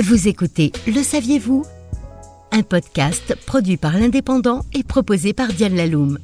Vous écoutez Le saviez-vous? Un podcast produit par l'Indépendant et proposé par Diane Laloum.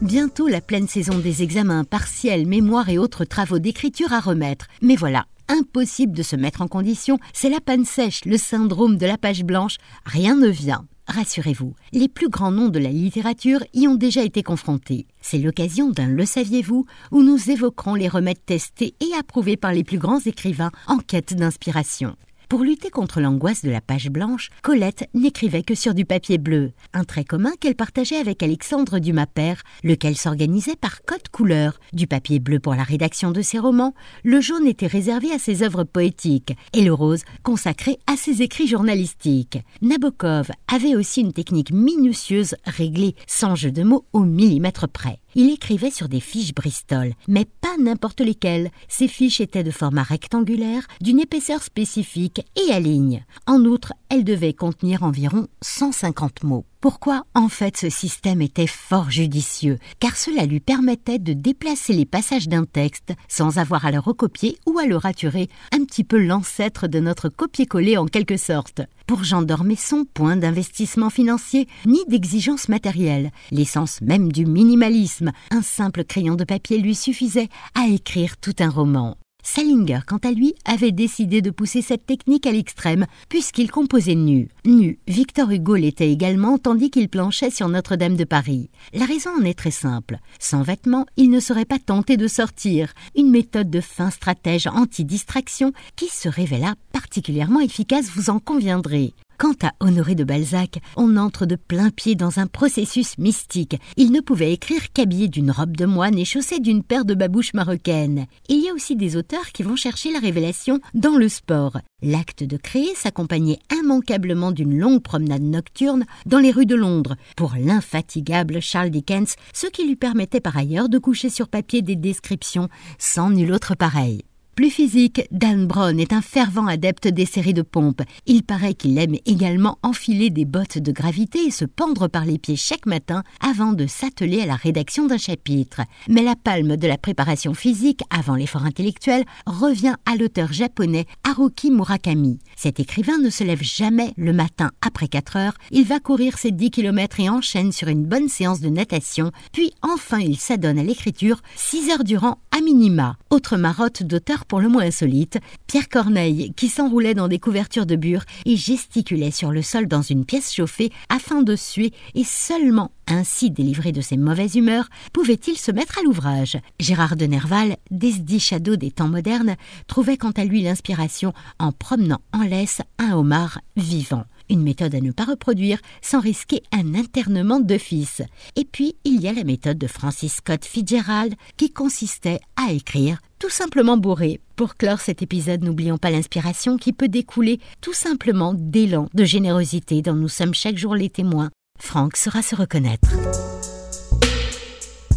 Bientôt la pleine saison des examens partiels, mémoires et autres travaux d'écriture à remettre. Mais voilà, impossible de se mettre en condition, c'est la panne sèche, le syndrome de la page blanche, rien ne vient. Rassurez-vous, les plus grands noms de la littérature y ont déjà été confrontés. C'est l'occasion d'un Le saviez-vous où nous évoquerons les remèdes testés et approuvés par les plus grands écrivains en quête d'inspiration. Pour lutter contre l'angoisse de la page blanche, Colette n'écrivait que sur du papier bleu, un trait commun qu'elle partageait avec Alexandre Dumas père, lequel s'organisait par code couleur. Du papier bleu pour la rédaction de ses romans, le jaune était réservé à ses œuvres poétiques et le rose consacré à ses écrits journalistiques. Nabokov avait aussi une technique minutieuse réglée sans jeu de mots au millimètre près. Il écrivait sur des fiches Bristol, mais pas n'importe lesquelles. Ces fiches étaient de format rectangulaire, d'une épaisseur spécifique et à ligne. En outre, elles devaient contenir environ 150 mots. Pourquoi En fait, ce système était fort judicieux, car cela lui permettait de déplacer les passages d'un texte sans avoir à le recopier ou à le raturer, un petit peu l'ancêtre de notre copier-coller en quelque sorte. Pour Jean d'Ormesson, point d'investissement financier ni d'exigence matérielle, l'essence même du minimalisme, un simple crayon de papier lui suffisait à écrire tout un roman. Salinger, quant à lui, avait décidé de pousser cette technique à l'extrême, puisqu'il composait nu. Nu, Victor Hugo l'était également, tandis qu'il planchait sur Notre-Dame de Paris. La raison en est très simple. Sans vêtements, il ne serait pas tenté de sortir. Une méthode de fin stratège anti-distraction qui se révéla particulièrement efficace, vous en conviendrez. Quant à Honoré de Balzac, on entre de plein pied dans un processus mystique. Il ne pouvait écrire qu'habillé d'une robe de moine et chaussé d'une paire de babouches marocaines. Il y a aussi des auteurs qui vont chercher la révélation dans le sport. L'acte de créer s'accompagnait immanquablement d'une longue promenade nocturne dans les rues de Londres pour l'infatigable Charles Dickens, ce qui lui permettait par ailleurs de coucher sur papier des descriptions sans nul autre pareil. Plus physique, Dan Brown est un fervent adepte des séries de pompes. Il paraît qu'il aime également enfiler des bottes de gravité et se pendre par les pieds chaque matin avant de s'atteler à la rédaction d'un chapitre. Mais la palme de la préparation physique avant l'effort intellectuel revient à l'auteur japonais Haruki Murakami. Cet écrivain ne se lève jamais le matin après 4 heures, il va courir ses 10 km et enchaîne sur une bonne séance de natation, puis enfin il s'adonne à l'écriture 6 heures durant à minima. Autre marotte d'auteur pour le moins insolite, Pierre Corneille, qui s'enroulait dans des couvertures de bure et gesticulait sur le sol dans une pièce chauffée afin de suer et seulement ainsi délivré de ses mauvaises humeurs, pouvait-il se mettre à l'ouvrage? Gérard de Nerval, Desdi Shadow des temps modernes, trouvait quant à lui l'inspiration en promenant en laisse un homard vivant. Une méthode à ne pas reproduire sans risquer un internement fils. Et puis, il y a la méthode de Francis Scott Fitzgerald qui consistait à écrire tout simplement bourré. Pour clore cet épisode, n'oublions pas l'inspiration qui peut découler tout simplement d'élan de générosité dont nous sommes chaque jour les témoins. Franck saura se reconnaître.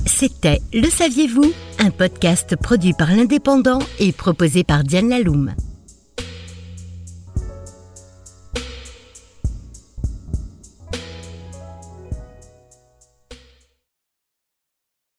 C'était Le Saviez-vous? Un podcast produit par l'Indépendant et proposé par Diane Laloum.